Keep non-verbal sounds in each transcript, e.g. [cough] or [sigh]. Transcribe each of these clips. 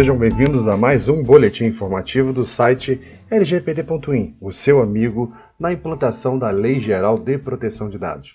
sejam bem-vindos a mais um boletim informativo do site lgpd.in, o seu amigo na implantação da Lei Geral de Proteção de Dados.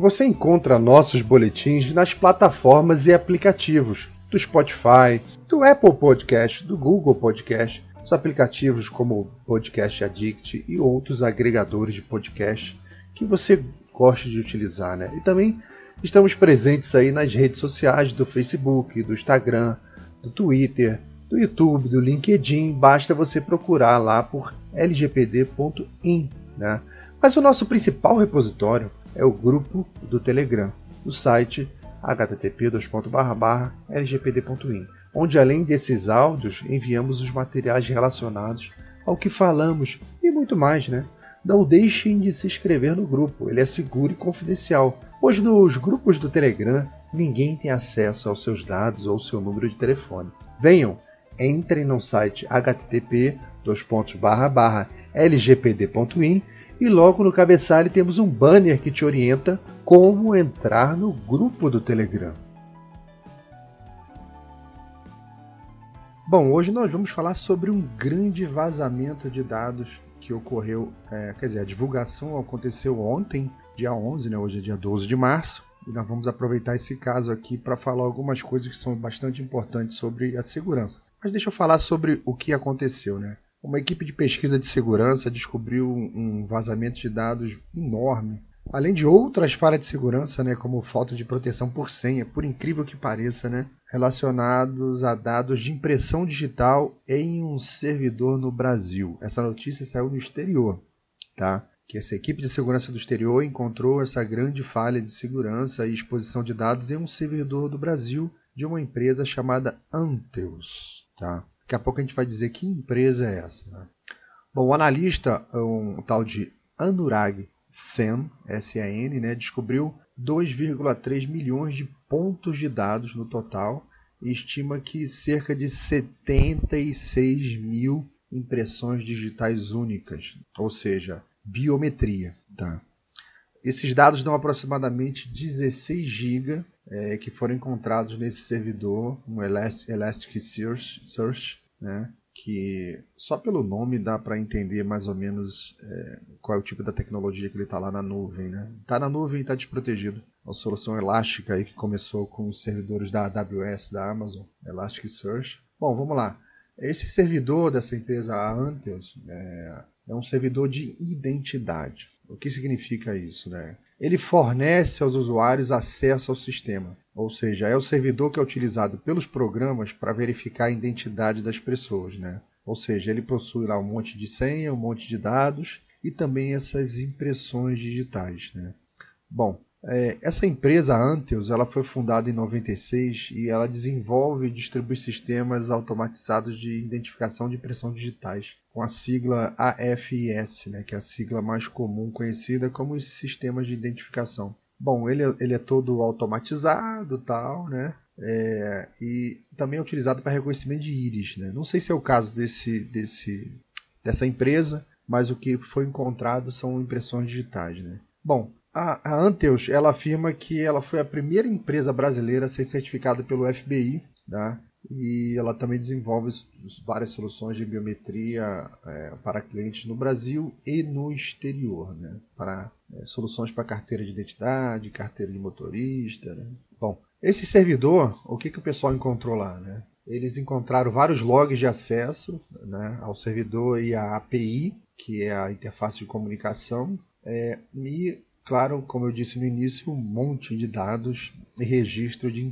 Você encontra nossos boletins nas plataformas e aplicativos do Spotify, do Apple Podcast, do Google Podcast, os aplicativos como Podcast Addict e outros agregadores de podcast que você gosta de utilizar, né? E também estamos presentes aí nas redes sociais do Facebook, do Instagram, do Twitter, do YouTube, do LinkedIn. Basta você procurar lá por lgpd.in, né? Mas o nosso principal repositório é o grupo do Telegram, no site http://lgpd.in, onde além desses áudios enviamos os materiais relacionados ao que falamos e muito mais, né? Não deixem de se inscrever no grupo, ele é seguro e confidencial, pois nos grupos do Telegram ninguém tem acesso aos seus dados ou seu número de telefone. Venham, entrem no site http://lgpd.in e logo no cabeçalho temos um banner que te orienta como entrar no grupo do Telegram. Bom, hoje nós vamos falar sobre um grande vazamento de dados que ocorreu, é, quer dizer, a divulgação aconteceu ontem, dia 11, né? hoje é dia 12 de março, e nós vamos aproveitar esse caso aqui para falar algumas coisas que são bastante importantes sobre a segurança. Mas deixa eu falar sobre o que aconteceu, né? Uma equipe de pesquisa de segurança descobriu um vazamento de dados enorme, além de outras falhas de segurança, né, como falta de proteção por senha, por incrível que pareça, né, relacionados a dados de impressão digital em um servidor no Brasil. Essa notícia saiu no exterior, tá? Que essa equipe de segurança do exterior encontrou essa grande falha de segurança e exposição de dados em um servidor do Brasil de uma empresa chamada Anteus, tá? Daqui a pouco a gente vai dizer que empresa é essa. Né? Bom, o analista, um tal de Anurag Sen, S-A-N, né, descobriu 2,3 milhões de pontos de dados no total e estima que cerca de 76 mil impressões digitais únicas, ou seja, biometria. Tá? Esses dados dão aproximadamente 16 GB é, que foram encontrados nesse servidor, um Elasticsearch, né, que só pelo nome dá para entender mais ou menos é, qual é o tipo da tecnologia que ele está lá na nuvem. Está né? Tá na nuvem e está desprotegido. A solução elástica aí que começou com os servidores da AWS, da Amazon, Elasticsearch. Bom, vamos lá. Esse servidor dessa empresa, a Antheus, é, é um servidor de identidade. O que significa isso? Né? Ele fornece aos usuários acesso ao sistema, ou seja, é o servidor que é utilizado pelos programas para verificar a identidade das pessoas. Né? Ou seja, ele possui lá um monte de senha, um monte de dados e também essas impressões digitais. Né? Bom, é, essa empresa Anteus ela foi fundada em 96 e ela desenvolve e distribui sistemas automatizados de identificação de impressão digitais com a sigla AFIS, né, que é a sigla mais comum conhecida como sistemas de identificação. Bom, ele, é, ele é todo automatizado, tal, né? É, e também é utilizado para reconhecimento de íris. Né? Não sei se é o caso desse, desse, dessa empresa, mas o que foi encontrado são impressões digitais. Né? Bom, a, a Anteus ela afirma que ela foi a primeira empresa brasileira a ser certificada pelo FBI, tá? e ela também desenvolve várias soluções de biometria é, para clientes no Brasil e no exterior, né? para é, soluções para carteira de identidade, carteira de motorista. Né? Bom, esse servidor, o que, que o pessoal encontrou lá? Né? Eles encontraram vários logs de acesso né, ao servidor e à API, que é a interface de comunicação, é, e claro, como eu disse no início, um monte de dados e registro de,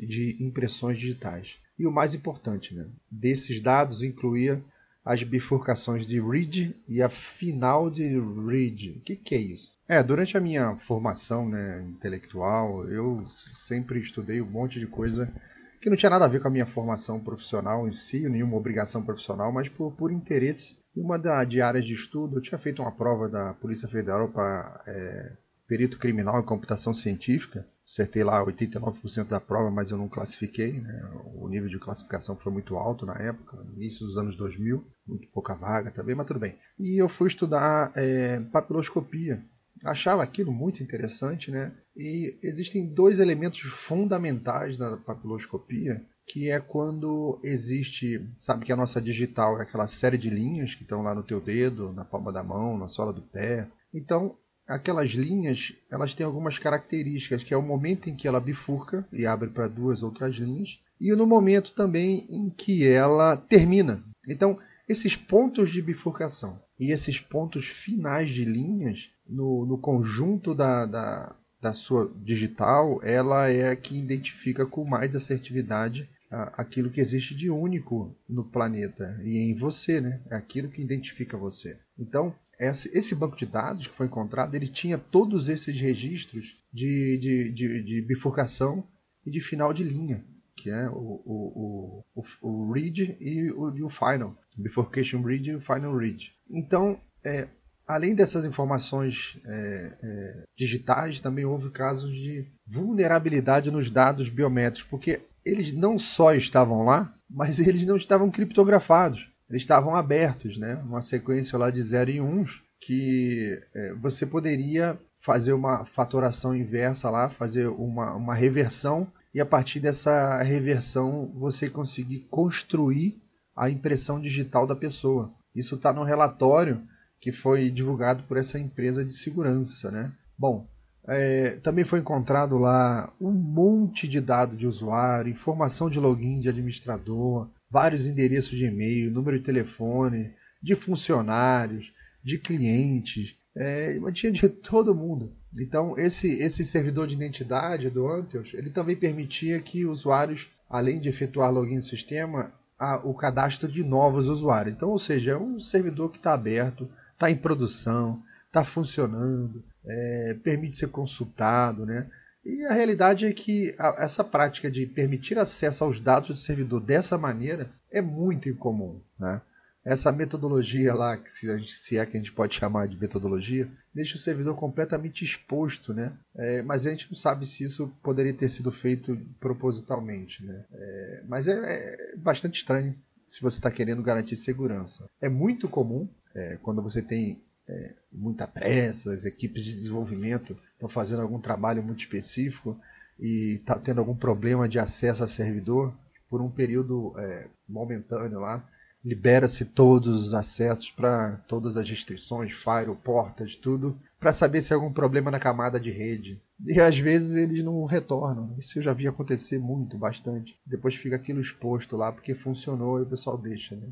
de impressões digitais. E o mais importante, né, desses dados incluía as bifurcações de read e a final de read. O que, que é isso? É, durante a minha formação né, intelectual, eu sempre estudei um monte de coisa que não tinha nada a ver com a minha formação profissional em si, nenhuma obrigação profissional, mas por, por interesse. E uma da, de áreas de estudo, eu tinha feito uma prova da Polícia Federal para é, perito criminal em computação científica, acertei lá 89% da prova, mas eu não classifiquei. Né? O nível de classificação foi muito alto na época, início dos anos 2000, muito pouca vaga também, mas tudo bem. E eu fui estudar é, papiloscopia. Achava aquilo muito interessante, né? E existem dois elementos fundamentais da papiloscopia que é quando existe, sabe que a nossa digital é aquela série de linhas que estão lá no teu dedo, na palma da mão, na sola do pé. Então, aquelas linhas, elas têm algumas características, que é o momento em que ela bifurca e abre para duas outras linhas, e no momento também em que ela termina. Então, esses pontos de bifurcação e esses pontos finais de linhas no, no conjunto da, da, da sua digital, ela é a que identifica com mais assertividade aquilo que existe de único no planeta e em você, né? É aquilo que identifica você. Então, esse banco de dados que foi encontrado, ele tinha todos esses registros de, de, de, de bifurcação e de final de linha, que é o, o, o, o read e o, e o final, bifurcation read e o final read. Então, é, além dessas informações é, é, digitais, também houve casos de vulnerabilidade nos dados biométricos, porque eles não só estavam lá, mas eles não estavam criptografados. Eles estavam abertos, né? Uma sequência lá de 0 e 1 que é, você poderia fazer uma fatoração inversa lá, fazer uma, uma reversão e a partir dessa reversão você conseguir construir a impressão digital da pessoa. Isso está no relatório que foi divulgado por essa empresa de segurança, né? Bom, é, também foi encontrado lá um monte de dados de usuário, informação de login de administrador, vários endereços de e-mail, número de telefone, de funcionários, de clientes, é, tinha de todo mundo. Então esse, esse servidor de identidade do Antheus, ele também permitia que usuários, além de efetuar login no sistema, a, o cadastro de novos usuários. Então, ou seja, é um servidor que está aberto, está em produção, está funcionando, é, permite ser consultado, né? E a realidade é que a, essa prática de permitir acesso aos dados do servidor dessa maneira é muito incomum, né? Essa metodologia lá, que se, gente, se, é que a gente pode chamar de metodologia, deixa o servidor completamente exposto, né? É, mas a gente não sabe se isso poderia ter sido feito propositalmente, né? É, mas é, é, bastante estranho se você está querendo garantir segurança. É muito comum é, quando você tem é, muita pressa, as equipes de desenvolvimento estão fazendo algum trabalho muito específico e está tendo algum problema de acesso a servidor, por um período é, momentâneo lá, libera-se todos os acessos para todas as restrições, firewall, portas, tudo, para saber se há algum problema na camada de rede. E às vezes eles não retornam. Isso eu já vi acontecer muito, bastante. Depois fica aquilo exposto lá porque funcionou e o pessoal deixa. Né?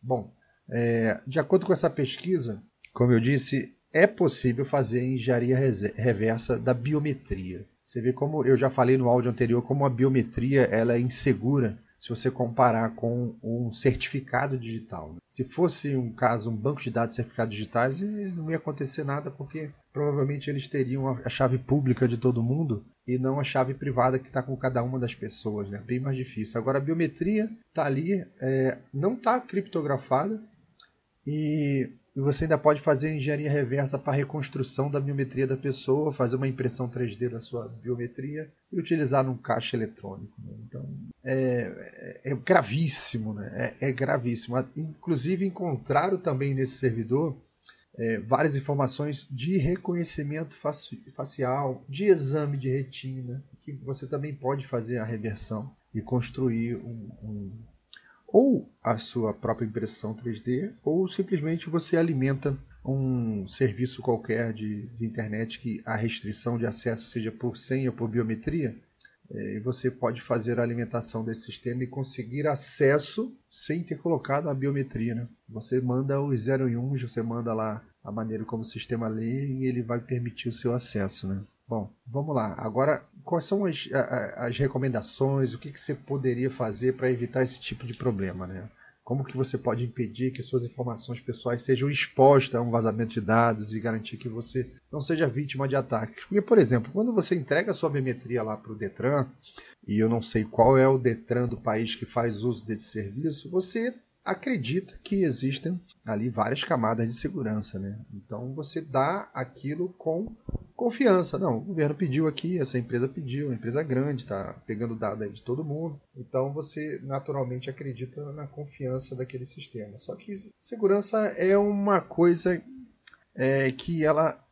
Bom, é, de acordo com essa pesquisa, como eu disse, é possível fazer engenharia reversa da biometria. Você vê como eu já falei no áudio anterior, como a biometria ela é insegura se você comparar com um certificado digital. Se fosse um caso, um banco de dados certificados digitais, não ia acontecer nada, porque provavelmente eles teriam a chave pública de todo mundo e não a chave privada que está com cada uma das pessoas. Né? Bem mais difícil. Agora, a biometria está ali, é, não está criptografada e e você ainda pode fazer engenharia reversa para reconstrução da biometria da pessoa, fazer uma impressão 3D da sua biometria e utilizar num caixa eletrônico. Né? Então é, é, é gravíssimo, né? É, é, gravíssimo. Inclusive encontraram também nesse servidor é, várias informações de reconhecimento facial, de exame de retina, que você também pode fazer a reversão e construir um, um ou a sua própria impressão 3D, ou simplesmente você alimenta um serviço qualquer de, de internet que a restrição de acesso seja por senha ou por biometria, é, e você pode fazer a alimentação desse sistema e conseguir acesso sem ter colocado a biometria. Né? Você manda os 0 e 1, você manda lá a maneira como o sistema lê e ele vai permitir o seu acesso. Né? Bom, vamos lá. Agora, quais são as, as recomendações? O que, que você poderia fazer para evitar esse tipo de problema, né? Como que você pode impedir que suas informações pessoais sejam expostas a um vazamento de dados e garantir que você não seja vítima de ataques? Porque, por exemplo, quando você entrega sua biometria lá para o Detran, e eu não sei qual é o Detran do país que faz uso desse serviço, você acredita que existem ali várias camadas de segurança, né? Então você dá aquilo com confiança. Não, o governo pediu aqui, essa empresa pediu, uma empresa grande, está pegando dados de todo mundo. Então você naturalmente acredita na confiança daquele sistema. Só que segurança é uma coisa é, que ela,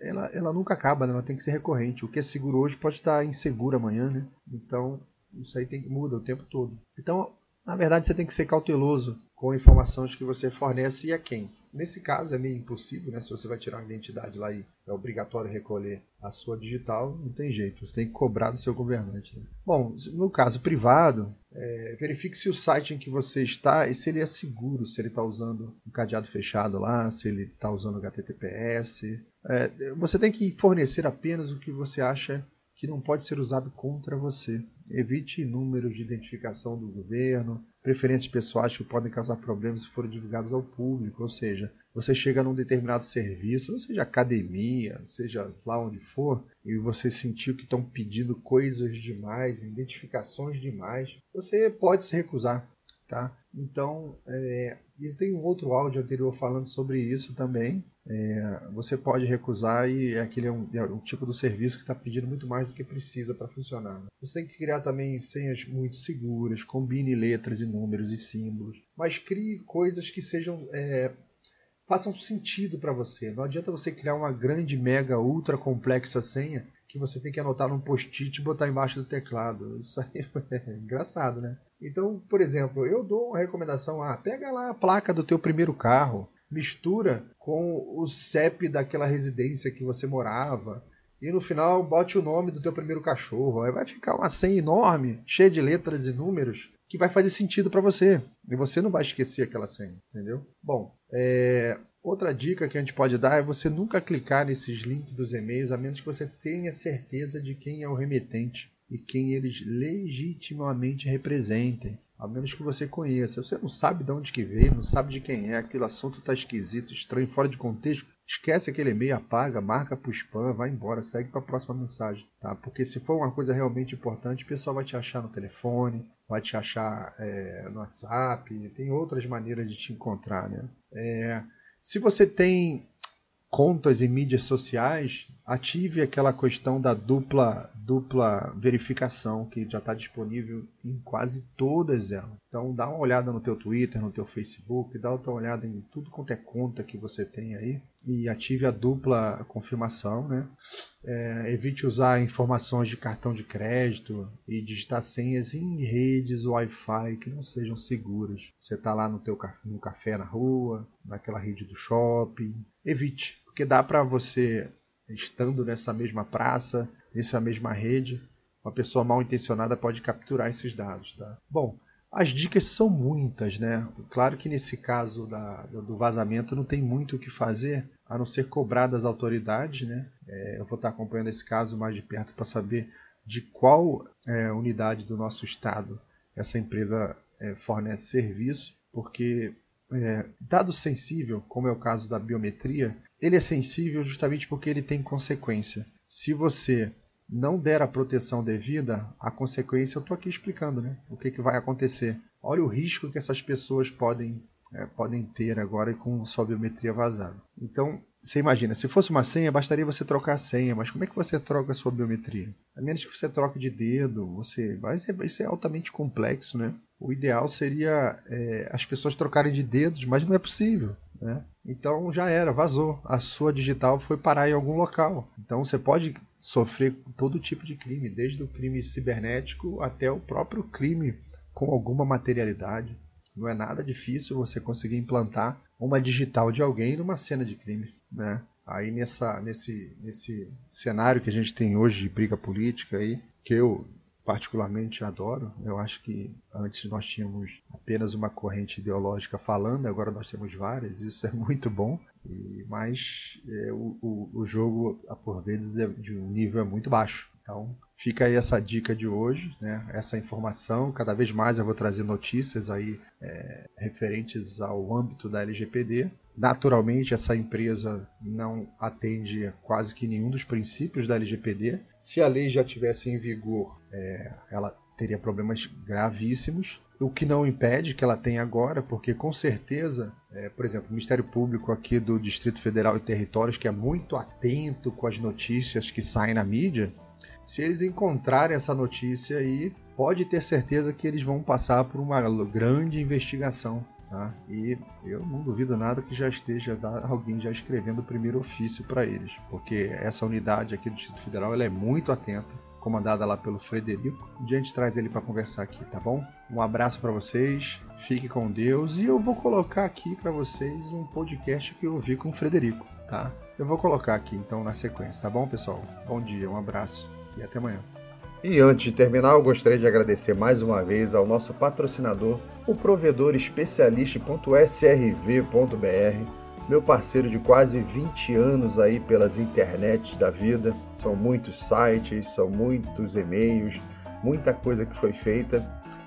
ela, ela nunca acaba, né? ela tem que ser recorrente. O que é seguro hoje pode estar inseguro amanhã, né? Então Isso aí tem, muda o tempo todo. Então, na verdade, você tem que ser cauteloso com informações que você fornece e a quem. Nesse caso é meio impossível, né? Se você vai tirar uma identidade lá e é obrigatório recolher a sua digital, não tem jeito, você tem que cobrar do seu governante. Né? Bom, no caso privado, é, verifique se o site em que você está e se ele é seguro, se ele está usando um cadeado fechado lá, se ele está usando HTTPS. É, você tem que fornecer apenas o que você acha que não pode ser usado contra você. Evite números de identificação do governo, preferências pessoais que podem causar problemas se forem divulgadas ao público. Ou seja, você chega num determinado serviço, seja academia, seja lá onde for, e você sentiu que estão pedindo coisas demais, identificações demais, você pode se recusar. Tá? Então, é, e tem um outro áudio anterior falando sobre isso também, é, você pode recusar e aquele é um, é um tipo do serviço que está pedindo muito mais do que precisa para funcionar. Né? Você tem que criar também senhas muito seguras, combine letras e números e símbolos, mas crie coisas que sejam é, façam sentido para você. Não adianta você criar uma grande, mega, ultra complexa senha que você tem que anotar num post-it e botar embaixo do teclado. Isso aí [laughs] é engraçado, né? Então, por exemplo, eu dou uma recomendação: ah, pega lá a placa do teu primeiro carro, mistura com o CEP daquela residência que você morava. E no final bote o nome do teu primeiro cachorro. Aí vai ficar uma senha enorme, cheia de letras e números, que vai fazer sentido para você. E você não vai esquecer aquela senha, entendeu? Bom, é... outra dica que a gente pode dar é você nunca clicar nesses links dos e-mails, a menos que você tenha certeza de quem é o remetente e quem eles legitimamente representem a menos que você conheça. Você não sabe de onde que veio, não sabe de quem é, aquele assunto está esquisito, estranho, fora de contexto. Esquece aquele e-mail, apaga, marca para o spam, vai embora, segue para a próxima mensagem, tá? Porque se for uma coisa realmente importante, o pessoal vai te achar no telefone, vai te achar é, no WhatsApp, tem outras maneiras de te encontrar, né? É, se você tem contas em mídias sociais, ative aquela questão da dupla dupla verificação que já está disponível em quase todas elas. Então dá uma olhada no teu Twitter, no teu Facebook, dá outra olhada em tudo quanto é conta que você tem aí e ative a dupla confirmação, né? É, evite usar informações de cartão de crédito e digitar senhas em redes Wi-Fi que não sejam seguras. Você está lá no teu no café na rua, naquela rede do shopping, evite, porque dá para você estando nessa mesma praça, nessa mesma rede, uma pessoa mal intencionada pode capturar esses dados. Tá? Bom, as dicas são muitas, né? Claro que nesse caso da, do vazamento não tem muito o que fazer, a não ser cobrar das autoridades, né? É, eu vou estar acompanhando esse caso mais de perto para saber de qual é, unidade do nosso estado essa empresa é, fornece serviço, porque é, dado sensível, como é o caso da biometria, ele é sensível justamente porque ele tem consequência. Se você não der a proteção devida, a consequência eu estou aqui explicando, né? O que, que vai acontecer. Olha o risco que essas pessoas podem, é, podem ter agora com sua biometria vazada. Então, você imagina, se fosse uma senha, bastaria você trocar a senha, mas como é que você troca a sua biometria? A menos que você troque de dedo, você. Mas isso é altamente complexo, né? O ideal seria é, as pessoas trocarem de dedos, mas não é possível. Né? Então já era, vazou. A sua digital foi parar em algum local. Então você pode sofrer todo tipo de crime, desde o crime cibernético até o próprio crime com alguma materialidade. Não é nada difícil você conseguir implantar uma digital de alguém numa cena de crime. Né? Aí nessa, nesse, nesse cenário que a gente tem hoje de briga política aí, que eu particularmente adoro. Eu acho que antes nós tínhamos apenas uma corrente ideológica falando, agora nós temos várias, isso é muito bom. E, mas é, o, o, o, jogo, por vezes, é de um nível muito baixo. Então, fica aí essa dica de hoje, né? essa informação. Cada vez mais eu vou trazer notícias aí é, referentes ao âmbito da LGPD. Naturalmente, essa empresa não atende quase que nenhum dos princípios da LGPD. Se a lei já tivesse em vigor, é, ela teria problemas gravíssimos, o que não impede que ela tenha agora, porque com certeza, é, por exemplo, o Ministério Público aqui do Distrito Federal e Territórios, que é muito atento com as notícias que saem na mídia, se eles encontrarem essa notícia aí, pode ter certeza que eles vão passar por uma grande investigação Tá? E eu não duvido nada que já esteja alguém já escrevendo o primeiro ofício para eles, porque essa unidade aqui do Distrito Federal ela é muito atenta comandada lá pelo Frederico. Um dia a gente traz ele para conversar aqui, tá bom? Um abraço para vocês, fique com Deus e eu vou colocar aqui para vocês um podcast que eu ouvi com o Frederico, tá? Eu vou colocar aqui então na sequência, tá bom, pessoal? Bom dia, um abraço e até amanhã. E antes de terminar, eu gostaria de agradecer mais uma vez ao nosso patrocinador, o provedor especialista.srv.br, meu parceiro de quase 20 anos aí pelas internets da vida. São muitos sites, são muitos e-mails, muita coisa que foi feita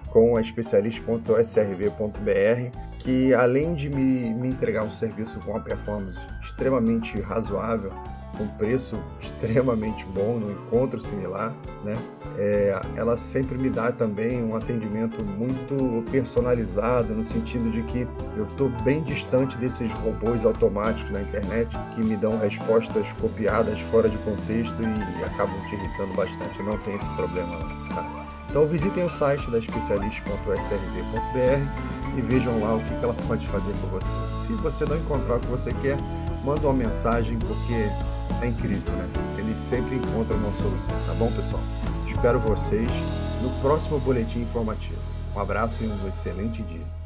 com a especialista.srv.br, que além de me, me entregar um serviço com uma performance extremamente razoável, com preço [laughs] extremamente bom, no encontro similar, né? É, ela sempre me dá também um atendimento muito personalizado, no sentido de que eu estou bem distante desses robôs automáticos na internet que me dão respostas copiadas fora de contexto e acabam te irritando bastante. Não tem esse problema. Tá? Então visitem o site da especialista.srv.br e vejam lá o que ela pode fazer por você. Se você não encontrar o que você quer, manda uma mensagem porque é incrível, né? Eles sempre encontram uma solução, tá bom, pessoal? Espero vocês no próximo boletim informativo. Um abraço e um excelente dia.